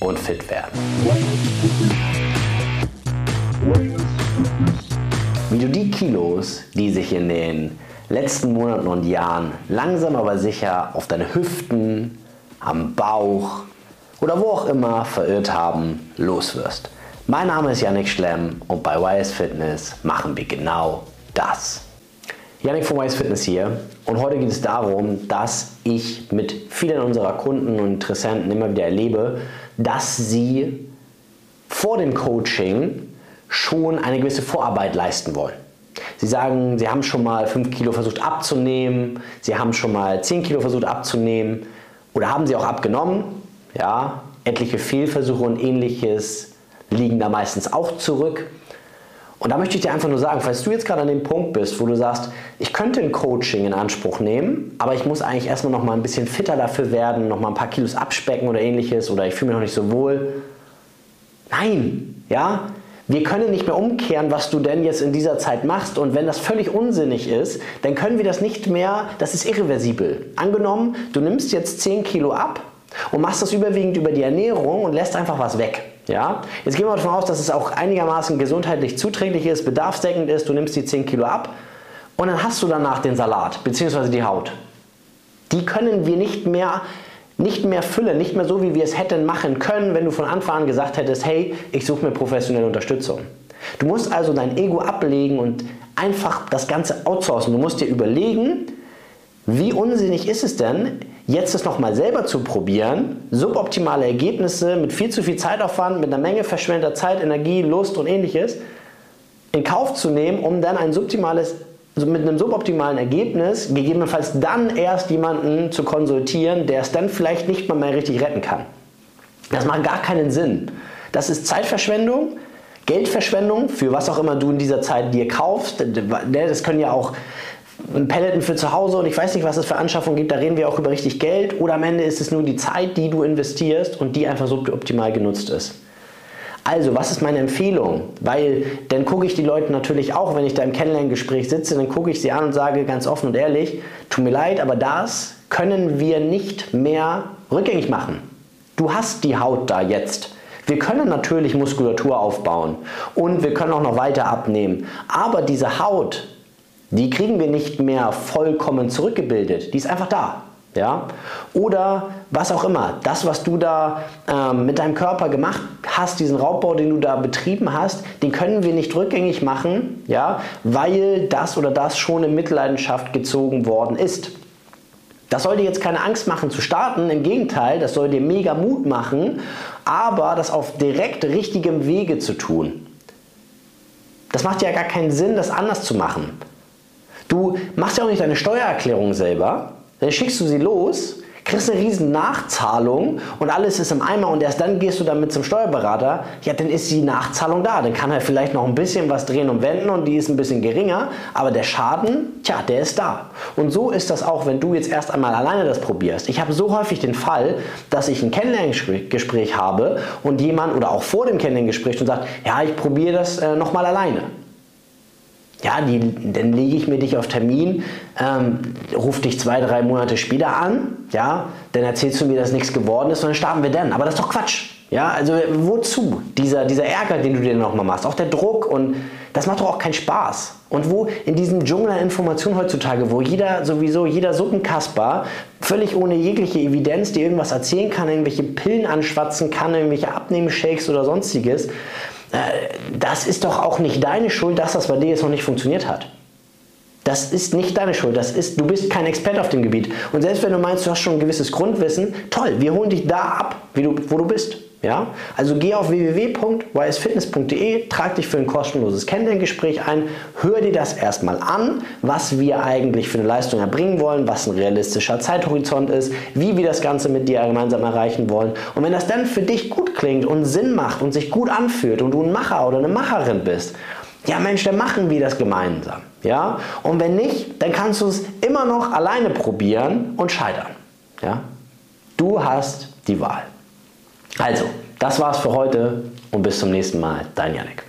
und fit werden. Wie du die Kilos, die sich in den letzten Monaten und Jahren langsam aber sicher auf deine Hüften, am Bauch oder wo auch immer verirrt haben, loswirst. Mein Name ist Yannick Schlemm und bei YS Fitness machen wir genau das. Yannick von YS Fitness hier und heute geht es darum, dass ich mit vielen unserer Kunden und Interessenten immer wieder erlebe, dass sie vor dem Coaching schon eine gewisse Vorarbeit leisten wollen. Sie sagen, Sie haben schon mal 5 Kilo versucht abzunehmen, Sie haben schon mal 10 Kilo versucht abzunehmen oder haben Sie auch abgenommen. Ja, etliche Fehlversuche und ähnliches liegen da meistens auch zurück. Und da möchte ich dir einfach nur sagen, falls du jetzt gerade an dem Punkt bist, wo du sagst, ich könnte ein Coaching in Anspruch nehmen, aber ich muss eigentlich erstmal noch mal ein bisschen fitter dafür werden, noch mal ein paar Kilos abspecken oder ähnliches oder ich fühle mich noch nicht so wohl. Nein, ja, wir können nicht mehr umkehren, was du denn jetzt in dieser Zeit machst. Und wenn das völlig unsinnig ist, dann können wir das nicht mehr, das ist irreversibel. Angenommen, du nimmst jetzt 10 Kilo ab und machst das überwiegend über die Ernährung und lässt einfach was weg. Ja? Jetzt gehen wir davon aus, dass es auch einigermaßen gesundheitlich zuträglich ist, bedarfsdeckend ist, du nimmst die 10 Kilo ab und dann hast du danach den Salat bzw. die Haut. Die können wir nicht mehr nicht mehr füllen, nicht mehr so, wie wir es hätten machen können, wenn du von Anfang an gesagt hättest, hey, ich suche mir professionelle Unterstützung. Du musst also dein Ego ablegen und einfach das Ganze outsourcen. Du musst dir überlegen, wie unsinnig ist es denn, jetzt es nochmal selber zu probieren, suboptimale Ergebnisse mit viel zu viel Zeitaufwand, mit einer Menge verschwendeter Zeit, Energie, Lust und ähnliches in Kauf zu nehmen, um dann ein suboptimales also mit einem suboptimalen Ergebnis gegebenenfalls dann erst jemanden zu konsultieren, der es dann vielleicht nicht mal mehr richtig retten kann. Das macht gar keinen Sinn. Das ist Zeitverschwendung, Geldverschwendung für was auch immer du in dieser Zeit dir kaufst. Das können ja auch Pelleten für zu Hause und ich weiß nicht, was es für Anschaffungen gibt, da reden wir auch über richtig Geld. Oder am Ende ist es nur die Zeit, die du investierst und die einfach suboptimal genutzt ist. Also, was ist meine Empfehlung? Weil dann gucke ich die Leute natürlich auch, wenn ich da im Kennenlerngespräch sitze, dann gucke ich sie an und sage ganz offen und ehrlich, tut mir leid, aber das können wir nicht mehr rückgängig machen. Du hast die Haut da jetzt. Wir können natürlich Muskulatur aufbauen und wir können auch noch weiter abnehmen. Aber diese Haut, die kriegen wir nicht mehr vollkommen zurückgebildet. Die ist einfach da. Ja? Oder was auch immer, das, was du da ähm, mit deinem Körper gemacht hast, diesen Raubbau, den du da betrieben hast, den können wir nicht rückgängig machen, ja? weil das oder das schon in Mitleidenschaft gezogen worden ist. Das soll dir jetzt keine Angst machen zu starten, im Gegenteil, das soll dir mega Mut machen, aber das auf direkt richtigem Wege zu tun. Das macht ja gar keinen Sinn, das anders zu machen. Du machst ja auch nicht deine Steuererklärung selber, dann schickst du sie los, kriegst eine riesen Nachzahlung und alles ist im Eimer und erst dann gehst du damit zum Steuerberater, ja, dann ist die Nachzahlung da. Dann kann er vielleicht noch ein bisschen was drehen und wenden und die ist ein bisschen geringer, aber der Schaden, tja, der ist da. Und so ist das auch, wenn du jetzt erst einmal alleine das probierst. Ich habe so häufig den Fall, dass ich ein Kennenlerngespräch habe und jemand oder auch vor dem Kennenlerngespräch und sagt, ja, ich probiere das äh, nochmal alleine. Ja, die, dann lege ich mir dich auf Termin, ähm, ruf dich zwei, drei Monate später an, ja, dann erzählst du mir, dass nichts geworden ist und dann starten wir dann. Aber das ist doch Quatsch. Ja, also wozu? Dieser, dieser Ärger, den du dir nochmal machst, auch der Druck und das macht doch auch keinen Spaß. Und wo in diesem Dschungel der Information heutzutage, wo jeder sowieso, jeder Suppenkasper völlig ohne jegliche Evidenz dir irgendwas erzählen kann, irgendwelche Pillen anschwatzen kann, irgendwelche Abnehmshakes oder sonstiges, das ist doch auch nicht deine Schuld, dass das bei dir jetzt noch nicht funktioniert hat. Das ist nicht deine Schuld. Das ist, du bist kein Experte auf dem Gebiet. Und selbst wenn du meinst, du hast schon ein gewisses Grundwissen, toll, wir holen dich da ab, du, wo du bist. Ja? Also geh auf www.ysfitness.de, trag dich für ein kostenloses Kennenlerngespräch ein, hör dir das erstmal an, was wir eigentlich für eine Leistung erbringen wollen, was ein realistischer Zeithorizont ist, wie wir das Ganze mit dir gemeinsam erreichen wollen. Und wenn das dann für dich gut klingt und Sinn macht und sich gut anfühlt und du ein Macher oder eine Macherin bist, ja Mensch, dann machen wir das gemeinsam. Ja? Und wenn nicht, dann kannst du es immer noch alleine probieren und scheitern. Ja? Du hast die Wahl. Also, das war's für heute und bis zum nächsten Mal. Dein Janik.